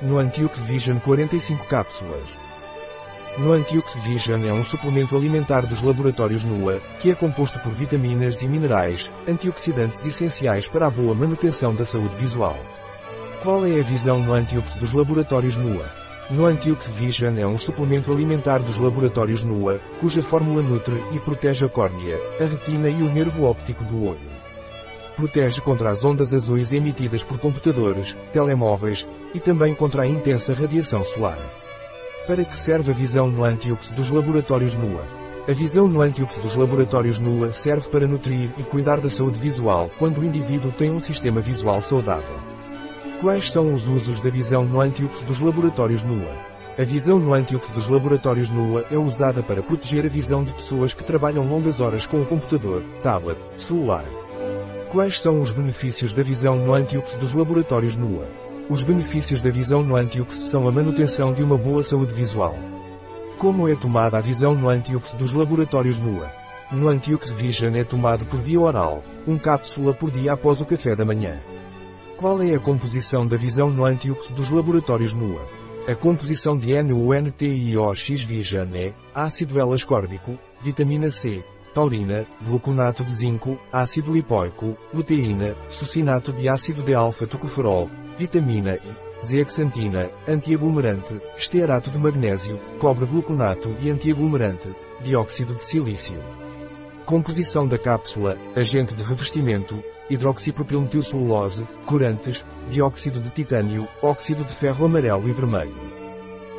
no Antiox Vision 45 cápsulas. No Antiox Vision é um suplemento alimentar dos laboratórios NUA, que é composto por vitaminas e minerais, antioxidantes essenciais para a boa manutenção da saúde visual. Qual é a visão no Antiox dos laboratórios NUA? No Antiox Vision é um suplemento alimentar dos laboratórios NUA, cuja fórmula nutre e protege a córnea, a retina e o nervo óptico do olho. Protege contra as ondas azuis emitidas por computadores, telemóveis, e também contra a intensa radiação solar. Para que serve a visão no Antiox dos laboratórios NUA? A visão no Antiox dos laboratórios NUA serve para nutrir e cuidar da saúde visual quando o indivíduo tem um sistema visual saudável. Quais são os usos da visão no Antiox dos laboratórios NUA? A visão no Antiox dos laboratórios NUA é usada para proteger a visão de pessoas que trabalham longas horas com o computador, tablet, celular. Quais são os benefícios da visão no Antiox dos laboratórios NUA? Os benefícios da visão no Antiox são a manutenção de uma boa saúde visual. Como é tomada a visão no Antiox dos laboratórios NUA? No Antiox Vision é tomado por via oral, um cápsula por dia após o café da manhã. Qual é a composição da visão no Antiox dos laboratórios NUA? A composição de NUNTIOX Vision é ácido L-ascórbico, vitamina C, taurina, gluconato de zinco, ácido lipoico, luteína, sucinato de ácido de alfa-tocoferol, vitamina E, zeaxantina, antiaglomerante, estearato de magnésio, cobre-gluconato e antiaglomerante, dióxido de silício. Composição da cápsula, agente de revestimento, hidroxipropilmetilcelulose, corantes, dióxido de titânio, óxido de ferro amarelo e vermelho.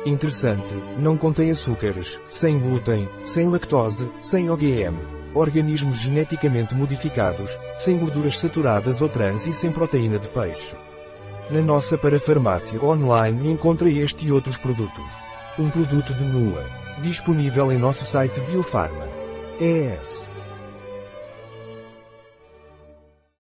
Interessante, não contém açúcares, sem glúten, sem lactose, sem OGM, organismos geneticamente modificados, sem gorduras saturadas ou trans e sem proteína de peixe. Na nossa parafarmácia online encontra este e outros produtos. Um produto de NUA. Disponível em nosso site Biofarma. ES.